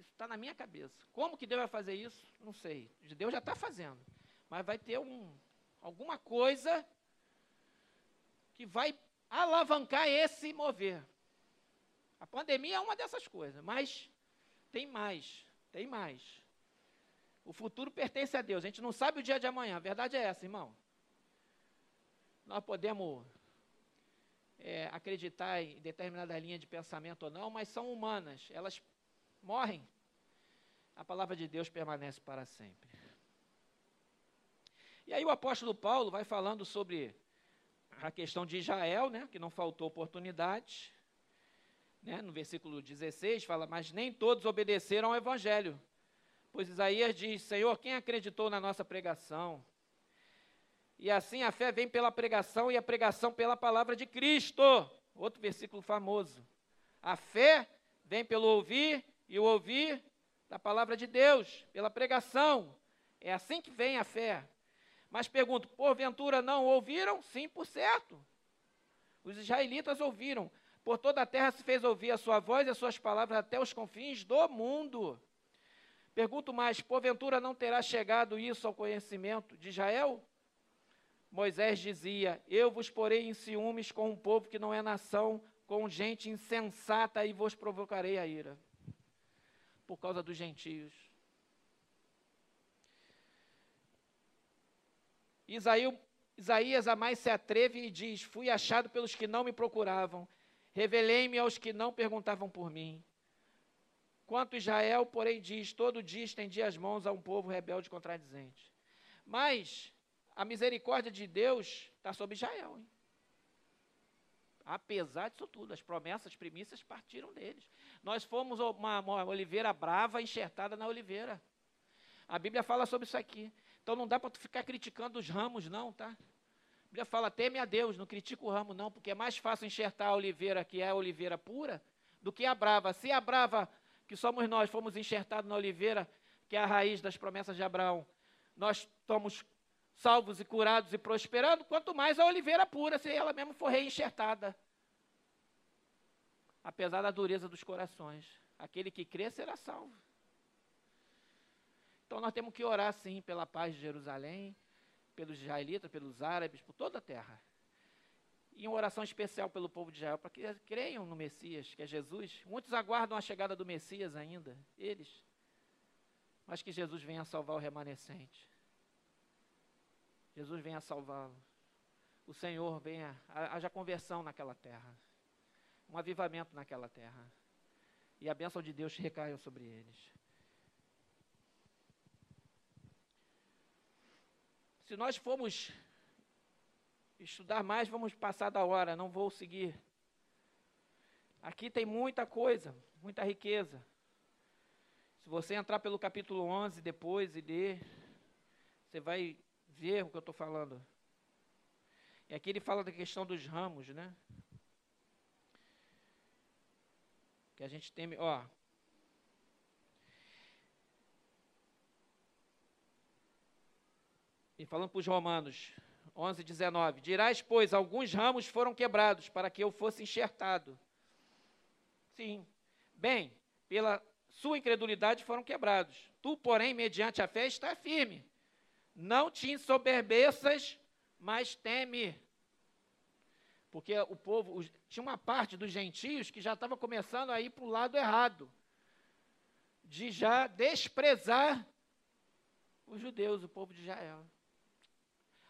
Isso está na minha cabeça. Como que Deus vai fazer isso? Não sei. Deus já está fazendo. Mas vai ter um, alguma coisa que vai alavancar esse mover. A pandemia é uma dessas coisas, mas tem mais, tem mais. O futuro pertence a Deus. A gente não sabe o dia de amanhã. A verdade é essa, irmão. Nós podemos é, acreditar em determinada linha de pensamento ou não, mas são humanas. Elas morrem. A palavra de Deus permanece para sempre. E aí o apóstolo Paulo vai falando sobre a questão de Israel, né, que não faltou oportunidade. Né? No versículo 16 fala, mas nem todos obedeceram ao evangelho. Pois Isaías diz: Senhor, quem acreditou na nossa pregação? E assim a fé vem pela pregação e a pregação pela palavra de Cristo. Outro versículo famoso. A fé vem pelo ouvir e o ouvir da palavra de Deus, pela pregação. É assim que vem a fé. Mas pergunto, porventura não ouviram? Sim, por certo. Os israelitas ouviram, por toda a terra se fez ouvir a sua voz e as suas palavras até os confins do mundo. Pergunto mais: porventura não terá chegado isso ao conhecimento de Israel? Moisés dizia: Eu vos porei em ciúmes com um povo que não é nação, com gente insensata, e vos provocarei a ira. Por causa dos gentios. Isaías, a mais se atreve e diz: Fui achado pelos que não me procuravam Revelei-me aos que não perguntavam por mim. Quanto Israel, porém, diz: todo dia estendi as mãos a um povo rebelde e contradizente. Mas a misericórdia de Deus está sobre Israel. Hein? Apesar disso tudo, as promessas, as primícias partiram deles. Nós fomos uma, uma oliveira brava enxertada na oliveira. A Bíblia fala sobre isso aqui. Então não dá para tu ficar criticando os ramos, não, tá? Bíblia fala, teme a Deus, não critica o ramo não, porque é mais fácil enxertar a oliveira, que é a oliveira pura, do que a brava. Se a brava, que somos nós, fomos enxertados na oliveira, que é a raiz das promessas de Abraão, nós somos salvos e curados e prosperando, quanto mais a oliveira pura, se ela mesmo for reenxertada. Apesar da dureza dos corações. Aquele que crê será salvo. Então nós temos que orar sim pela paz de Jerusalém, pelos israelitas, pelos árabes, por toda a terra. E uma oração especial pelo povo de Israel, para que creiam no Messias, que é Jesus. Muitos aguardam a chegada do Messias ainda, eles. Mas que Jesus venha salvar o remanescente. Jesus venha salvá-lo. O Senhor venha, haja conversão naquela terra. Um avivamento naquela terra. E a bênção de Deus recaia sobre eles. Se nós formos estudar mais, vamos passar da hora, não vou seguir. Aqui tem muita coisa, muita riqueza. Se você entrar pelo capítulo 11 depois e ler, você vai ver o que eu estou falando. E aqui ele fala da questão dos ramos, né? Que a gente tem, ó, E falando para os romanos, 11, 19. Dirás, pois, alguns ramos foram quebrados para que eu fosse enxertado. Sim. Bem, pela sua incredulidade foram quebrados. Tu, porém, mediante a fé, está firme. Não te ensoberbeças, mas teme. Porque o povo, tinha uma parte dos gentios que já estava começando a ir para o lado errado, de já desprezar os judeus, o povo de Israel.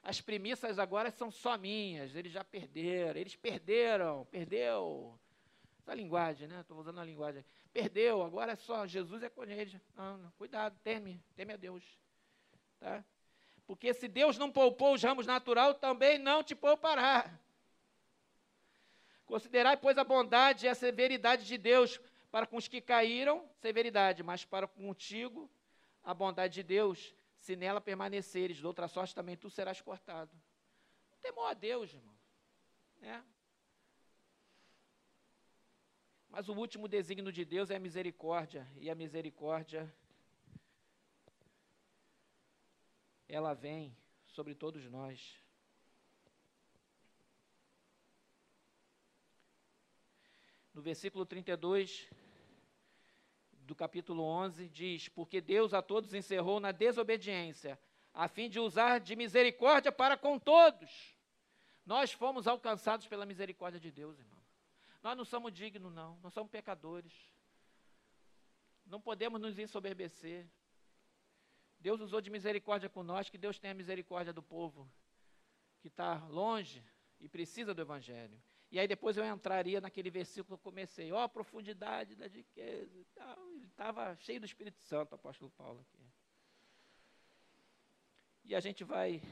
As premissas agora são só minhas, eles já perderam, eles perderam, perdeu. Essa linguagem, né? Estou usando a linguagem. Perdeu, agora é só Jesus é com eles. Não, não, cuidado, teme, teme a Deus. Tá? Porque se Deus não poupou os ramos natural, também não te poupará. Considerai, pois, a bondade e a severidade de Deus para com os que caíram, severidade, mas para contigo, a bondade de Deus, se nela permaneceres, de outra sorte também tu serás cortado. Temor a Deus, irmão. Né? Mas o último desígnio de Deus é a misericórdia, e a misericórdia, ela vem sobre todos nós. no versículo 32 do capítulo 11, diz: Porque Deus a todos encerrou na desobediência, a fim de usar de misericórdia para com todos. Nós fomos alcançados pela misericórdia de Deus, irmão. Nós não somos dignos, não. Nós somos pecadores. Não podemos nos ensoberbecer. Deus usou de misericórdia com nós, que Deus tenha misericórdia do povo que está longe e precisa do Evangelho. E aí depois eu entraria naquele versículo que eu comecei, ó, oh, profundidade da riqueza e tal. Ele estava cheio do Espírito Santo, o apóstolo Paulo aqui. E a gente vai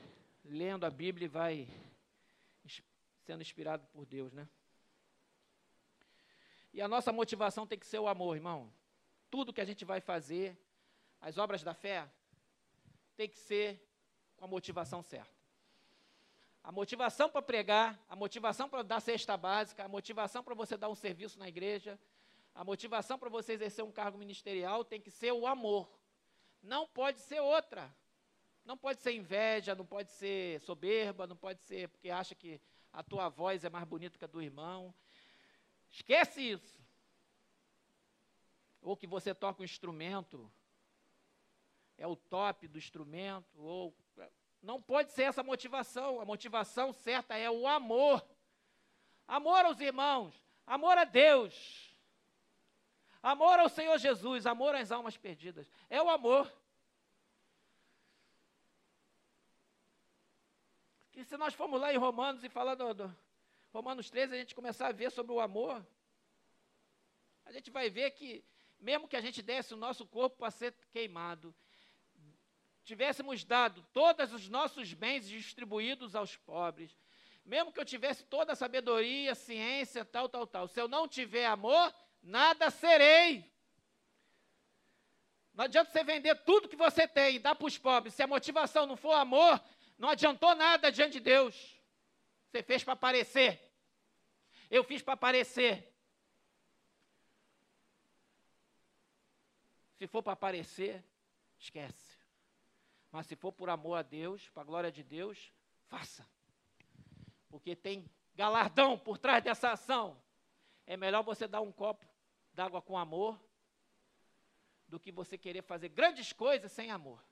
lendo a Bíblia e vai sendo inspirado por Deus, né? E a nossa motivação tem que ser o amor, irmão. Tudo que a gente vai fazer, as obras da fé, tem que ser com a motivação certa. A motivação para pregar, a motivação para dar cesta básica, a motivação para você dar um serviço na igreja, a motivação para você exercer um cargo ministerial tem que ser o amor. Não pode ser outra. Não pode ser inveja, não pode ser soberba, não pode ser porque acha que a tua voz é mais bonita que a do irmão. Esquece isso. Ou que você toca um instrumento, é o top do instrumento, ou não pode ser essa motivação. A motivação certa é o amor. Amor aos irmãos, amor a Deus, amor ao Senhor Jesus, amor às almas perdidas. É o amor. Que se nós formos lá em Romanos e falar do, do Romanos 13, a gente começar a ver sobre o amor, a gente vai ver que, mesmo que a gente desse o nosso corpo para ser queimado, tivéssemos dado todos os nossos bens distribuídos aos pobres, mesmo que eu tivesse toda a sabedoria, ciência, tal, tal, tal, se eu não tiver amor, nada serei. Não adianta você vender tudo que você tem e dar para os pobres. Se a motivação não for amor, não adiantou nada diante de Deus. Você fez para aparecer. Eu fiz para aparecer. Se for para aparecer, esquece. Mas se for por amor a Deus, para a glória de Deus, faça. Porque tem galardão por trás dessa ação. É melhor você dar um copo d'água com amor do que você querer fazer grandes coisas sem amor.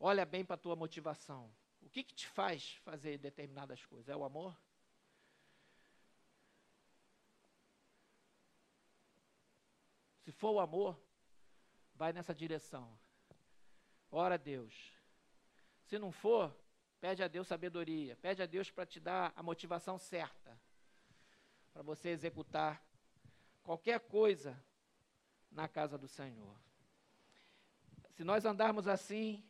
Olha bem para a tua motivação. O que, que te faz fazer determinadas coisas? É o amor? Se for o amor, vai nessa direção. Ora a Deus. Se não for, pede a Deus sabedoria, pede a Deus para te dar a motivação certa para você executar qualquer coisa na casa do Senhor. Se nós andarmos assim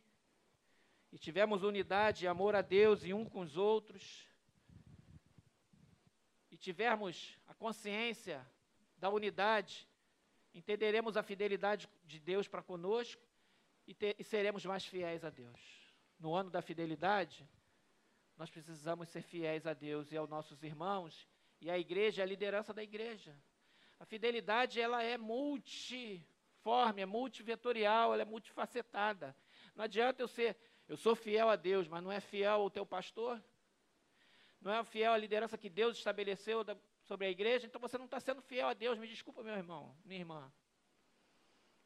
e tivermos unidade e amor a Deus e um com os outros, e tivermos a consciência da unidade entenderemos a fidelidade de Deus para conosco e, ter, e seremos mais fiéis a Deus. No ano da fidelidade, nós precisamos ser fiéis a Deus e aos nossos irmãos e à igreja, à liderança da igreja. A fidelidade ela é multiforme, é multivetorial, ela é multifacetada. Não adianta eu ser, eu sou fiel a Deus, mas não é fiel ao teu pastor, não é fiel à liderança que Deus estabeleceu sobre a igreja, então você não está sendo fiel a Deus. Me desculpa, meu irmão, minha irmã.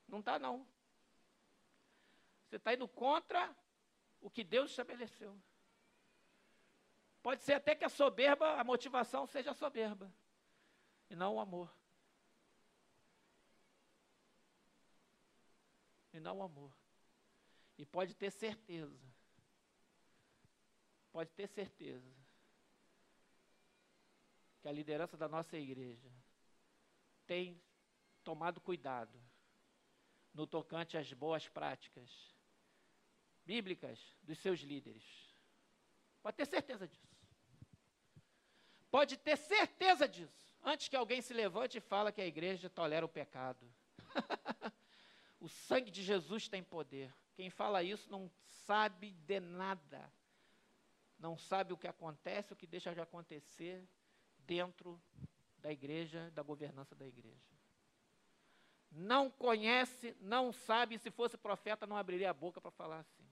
Não está, não. Você está indo contra o que Deus estabeleceu. Pode ser até que a soberba, a motivação seja a soberba, e não o amor. E não o amor. E pode ter certeza, pode ter certeza, que a liderança da nossa igreja tem tomado cuidado no tocante às boas práticas bíblicas dos seus líderes. Pode ter certeza disso. Pode ter certeza disso. Antes que alguém se levante e fale que a igreja tolera o pecado. o sangue de Jesus tem poder. Quem fala isso não sabe de nada. Não sabe o que acontece, o que deixa de acontecer dentro da igreja, da governança da igreja. Não conhece, não sabe, se fosse profeta não abriria a boca para falar assim.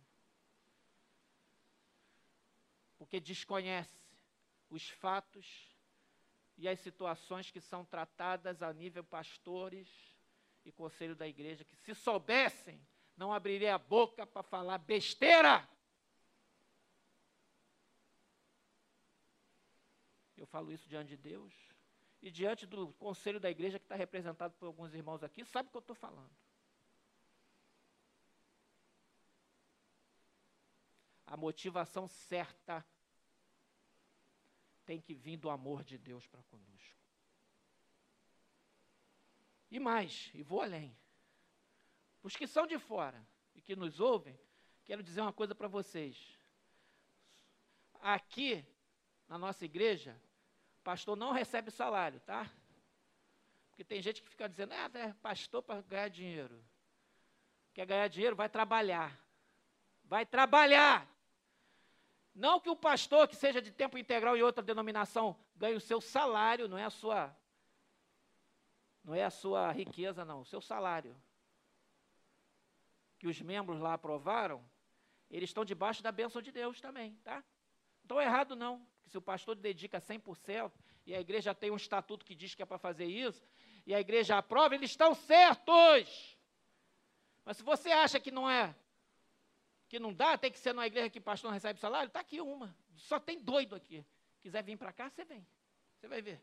Porque desconhece os fatos e as situações que são tratadas a nível pastores e conselho da igreja, que se soubessem, não abriria a boca para falar besteira. Falo isso diante de Deus e diante do conselho da igreja que está representado por alguns irmãos aqui, sabe o que eu estou falando. A motivação certa tem que vir do amor de Deus para conosco. E mais, e vou além. Os que são de fora e que nos ouvem, quero dizer uma coisa para vocês. Aqui, na nossa igreja, pastor não recebe salário, tá? Porque tem gente que fica dizendo, ah, é pastor para ganhar dinheiro. Quer ganhar dinheiro? Vai trabalhar. Vai trabalhar. Não que o pastor que seja de tempo integral em outra denominação ganhe o seu salário, não é a sua não é a sua riqueza não, o seu salário. Que os membros lá aprovaram, eles estão debaixo da bênção de Deus também, tá? Não estão errado não, se o pastor dedica 100% e a igreja tem um estatuto que diz que é para fazer isso, e a igreja aprova, eles estão certos. Mas se você acha que não é que não dá, tem que ser numa igreja que o pastor não recebe salário, está aqui uma. Só tem doido aqui. Quiser vir para cá, você vem. Você vai ver.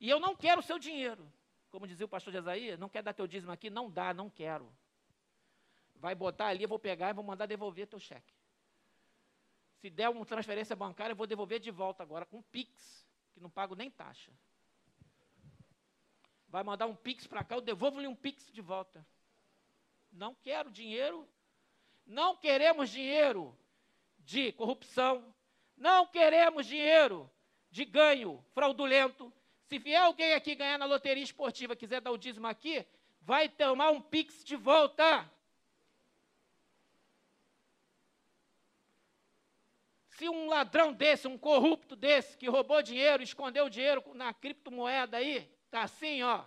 E eu não quero o seu dinheiro. Como dizia o pastor Jesaí, não quer dar teu dízimo aqui? Não dá, não quero. Vai botar ali, eu vou pegar e vou mandar devolver teu cheque. Se der uma transferência bancária, eu vou devolver de volta agora com Pix, que não pago nem taxa. Vai mandar um Pix para cá, eu devolvo-lhe um Pix de volta. Não quero dinheiro não queremos dinheiro de corrupção, não queremos dinheiro de ganho fraudulento. Se vier alguém aqui ganhar na loteria esportiva, quiser dar o dízimo aqui, vai tomar um pix de volta. Se um ladrão desse, um corrupto desse, que roubou dinheiro, escondeu dinheiro na criptomoeda aí, tá assim, ó,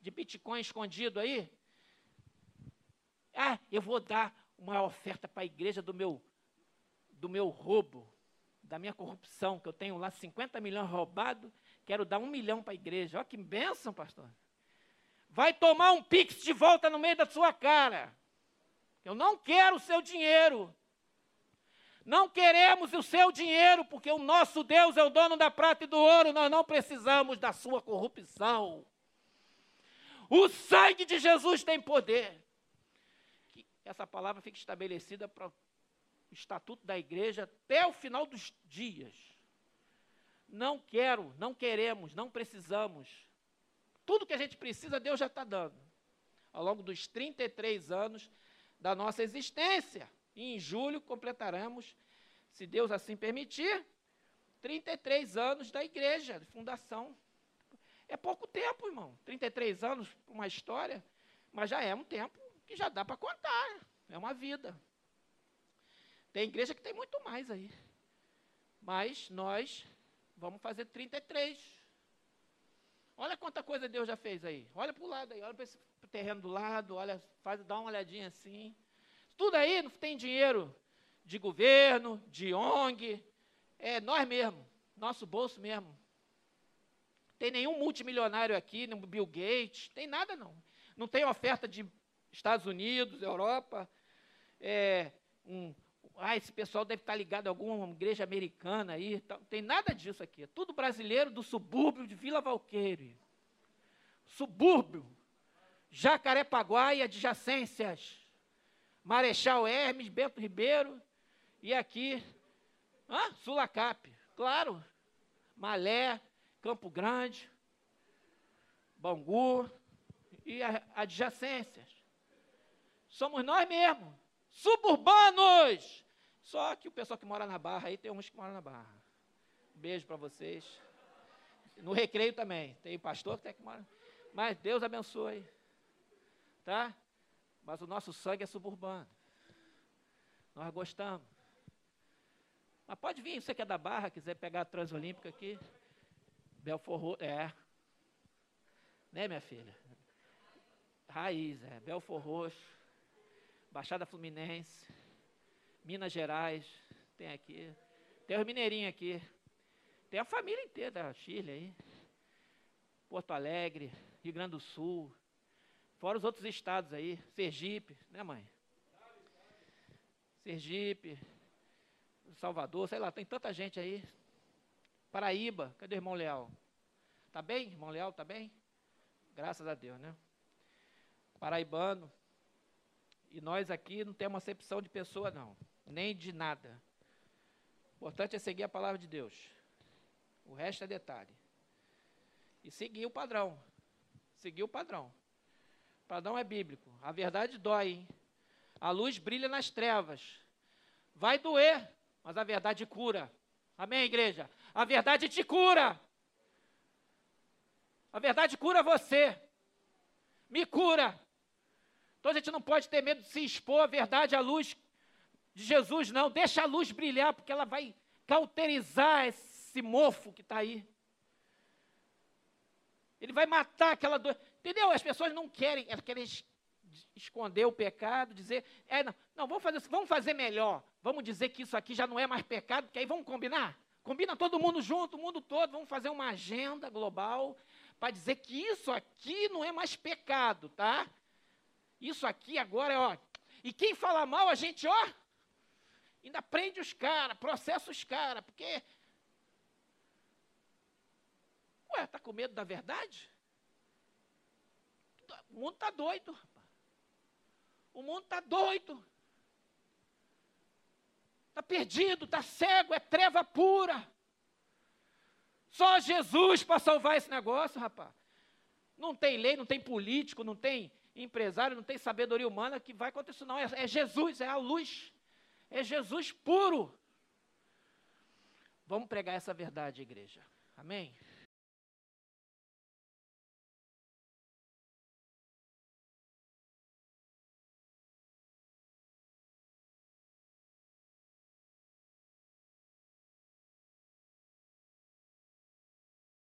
de Bitcoin escondido aí, ah, eu vou dar uma oferta para a igreja do meu, do meu roubo, da minha corrupção, que eu tenho lá 50 milhões roubado, quero dar um milhão para a igreja. Olha que bênção, pastor. Vai tomar um pix de volta no meio da sua cara. Eu não quero o seu dinheiro. Não queremos o seu dinheiro, porque o nosso Deus é o dono da prata e do ouro, nós não precisamos da sua corrupção. O sangue de Jesus tem poder essa palavra fica estabelecida para o estatuto da igreja até o final dos dias. Não quero, não queremos, não precisamos. Tudo que a gente precisa, Deus já está dando. Ao longo dos 33 anos da nossa existência. E em julho completaremos, se Deus assim permitir, 33 anos da igreja, de fundação. É pouco tempo, irmão. 33 anos, uma história, mas já é um tempo que já dá para contar. É uma vida. Tem igreja que tem muito mais aí. Mas nós vamos fazer 33. Olha quanta coisa Deus já fez aí. Olha para o lado aí, olha para esse terreno do lado, olha, faz, dá uma olhadinha assim. Tudo aí não tem dinheiro de governo, de ONG. É nós mesmo, nosso bolso mesmo. Tem nenhum multimilionário aqui, nem Bill Gates, tem nada não. Não tem oferta de Estados Unidos, Europa, é, um, ah, esse pessoal deve estar ligado a alguma igreja americana aí. Não tem nada disso aqui. É tudo brasileiro do subúrbio de Vila Valqueire. Subúrbio. Jacarepaguá e adjacências. Marechal Hermes, Bento Ribeiro. E aqui, ah, Sulacap. Claro. Malé, Campo Grande, Bangu e adjacências. Somos nós mesmos, suburbanos. Só que o pessoal que mora na Barra aí tem uns que moram na Barra. Beijo para vocês. No recreio também. Tem pastor que tem que morar. Mas Deus abençoe. Tá? Mas o nosso sangue é suburbano. Nós gostamos. Mas pode vir, você que é da Barra, quiser pegar a Transolímpica aqui. Belfor é. Né, minha filha? Raiz, é. Belfor Roxo, Baixada Fluminense, Minas Gerais, tem aqui. Tem os mineirinhos aqui. Tem a família inteira da Chile aí. Porto Alegre, Rio Grande do Sul. Fora os outros estados aí. Sergipe, né, mãe? Sergipe, Salvador, sei lá, tem tanta gente aí. Paraíba, cadê o irmão Leal? Tá bem, irmão Leal, tá bem? Graças a Deus, né? Paraibano. E nós aqui não temos acepção de pessoa, não. Nem de nada. O importante é seguir a palavra de Deus. O resto é detalhe. E seguir o padrão. Seguir o padrão. Padrão é bíblico. A verdade dói, hein? A luz brilha nas trevas. Vai doer, mas a verdade cura. Amém, igreja? A verdade te cura. A verdade cura você. Me cura. Então a gente não pode ter medo de se expor à verdade, à luz de Jesus, não. Deixa a luz brilhar, porque ela vai cauterizar esse mofo que está aí. Ele vai matar aquela dor. Entendeu? As pessoas não querem, elas querem esconder o pecado, dizer, é, não, não vamos, fazer, vamos fazer melhor. Vamos dizer que isso aqui já não é mais pecado, porque aí vamos combinar. Combina todo mundo junto, o mundo todo, vamos fazer uma agenda global para dizer que isso aqui não é mais pecado, tá? Isso aqui agora é, ó. E quem fala mal, a gente, ó, ainda prende os caras, processa os caras, porque. Ué, tá com medo da verdade? O mundo tá doido. O mundo tá doido. Está perdido, está cego, é treva pura. Só Jesus para salvar esse negócio, rapaz. Não tem lei, não tem político, não tem empresário, não tem sabedoria humana que vai acontecer, não. É, é Jesus, é a luz. É Jesus puro. Vamos pregar essa verdade, igreja. Amém?